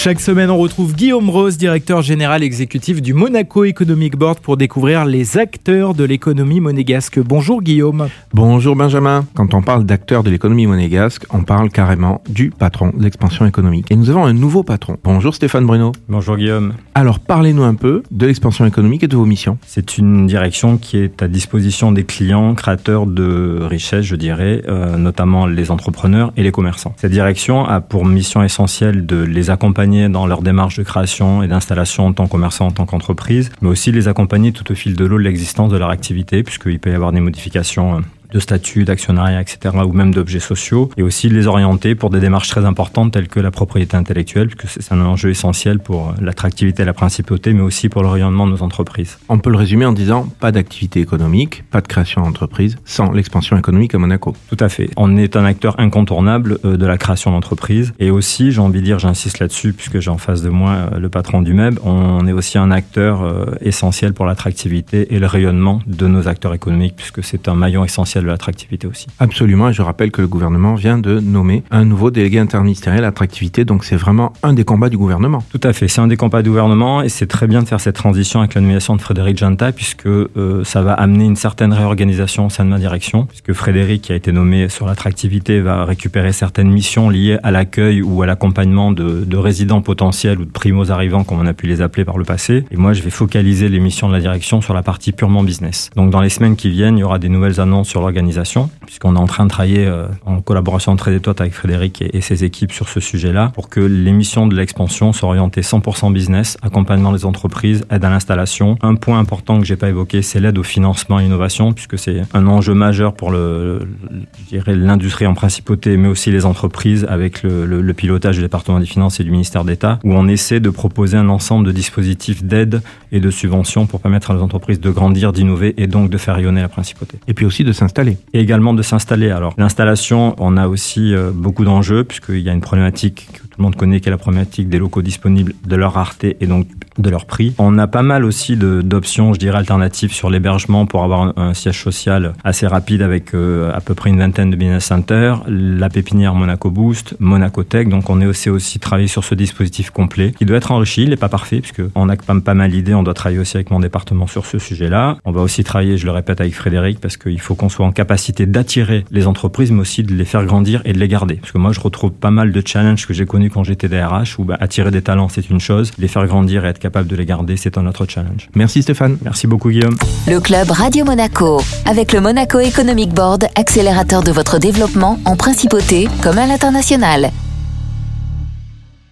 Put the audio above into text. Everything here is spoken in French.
Chaque semaine, on retrouve Guillaume Rose, directeur général exécutif du Monaco Economic Board, pour découvrir les acteurs de l'économie monégasque. Bonjour Guillaume. Bonjour Benjamin. Quand on parle d'acteurs de l'économie monégasque, on parle carrément du patron de l'expansion économique. Et nous avons un nouveau patron. Bonjour Stéphane Bruno. Bonjour Guillaume. Alors parlez-nous un peu de l'expansion économique et de vos missions. C'est une direction qui est à disposition des clients créateurs de richesses, je dirais, euh, notamment les entrepreneurs et les commerçants. Cette direction a pour mission essentielle de les accompagner dans leur démarche de création et d'installation en tant que commerçant, en tant qu'entreprise, mais aussi les accompagner tout au fil de l'eau de l'existence de leur activité, puisqu'il peut y avoir des modifications euh, de statut, d'actionnariat, etc., ou même d'objets sociaux, et aussi les orienter pour des démarches très importantes telles que la propriété intellectuelle, puisque c'est un enjeu essentiel pour l'attractivité et la principauté, mais aussi pour le rayonnement de nos entreprises. On peut le résumer en disant pas d'activité économique, pas de création d'entreprise sans l'expansion économique à Monaco. Tout à fait. On est un acteur incontournable euh, de la création d'entreprise, et aussi, j'ai envie de dire, j'insiste là-dessus, puisque j'ai en face de moi euh, le patron du MEB, on est aussi un acteur euh, essentiel pour l'attractivité et le rayonnement de nos acteurs économiques, puisque c'est un maillon essentiel de l'attractivité aussi. Absolument, et je rappelle que le gouvernement vient de nommer un nouveau délégué interministériel à l'attractivité, donc c'est vraiment un des combats du gouvernement. Tout à fait, c'est un des combats du gouvernement, et c'est très bien de faire cette transition avec la nomination de Frédéric Janta, puisque euh, ça va amener une certaine réorganisation au sein de ma direction, puisque Frédéric, qui a été nommé sur l'attractivité, va récupérer certaines missions liées à l'accueil ou à l'accompagnement de, de résidents potentiels ou de primos arrivants, comme on a pu les appeler par le passé. Et moi, je vais focaliser les missions de la direction sur la partie purement business. Donc, dans les semaines qui viennent, il y aura des nouvelles annonces sur organisation, puisqu'on est en train de travailler euh, en collaboration très étroite avec Frédéric et, ses équipes sur ce sujet-là, pour que les missions de l'expansion soient orientées 100% business, accompagnement des entreprises, aide à l'installation. Un point important que j'ai pas évoqué, c'est l'aide au financement et innovation, puisque c'est un enjeu majeur pour l'industrie en principauté, mais aussi les entreprises avec le, le pilotage du département des finances et du ministère d'État, où on essaie de proposer un ensemble de dispositifs d'aide et de subventions pour permettre à nos entreprises de grandir, d'innover et donc de faire rayonner la principauté. Et puis aussi de s'installer et également de s'installer. Alors l'installation, on a aussi euh, beaucoup d'enjeux puisqu'il y a une problématique que tout le monde connaît qui est la problématique des locaux disponibles, de leur rareté et donc de leur prix. On a pas mal aussi d'options, je dirais, alternatives sur l'hébergement pour avoir un, siège social assez rapide avec euh, à peu près une vingtaine de business centers, la pépinière Monaco Boost, Monaco Tech. Donc on est aussi aussi travaillé sur ce dispositif complet qui doit être enrichi. Il n'est pas parfait puisque on a pas, pas mal d'idées. On doit travailler aussi avec mon département sur ce sujet-là. On va aussi travailler, je le répète, avec Frédéric parce qu'il faut qu'on soit en capacité d'attirer les entreprises, mais aussi de les faire grandir et de les garder. Parce que moi, je retrouve pas mal de challenges que j'ai connus quand j'étais DRH, où bah, attirer des talents, c'est une chose, les faire grandir et être capable de les garder, c'est un autre challenge. Merci Stéphane. Merci beaucoup Guillaume. Le club Radio Monaco, avec le Monaco Economic Board, accélérateur de votre développement en principauté comme à l'international.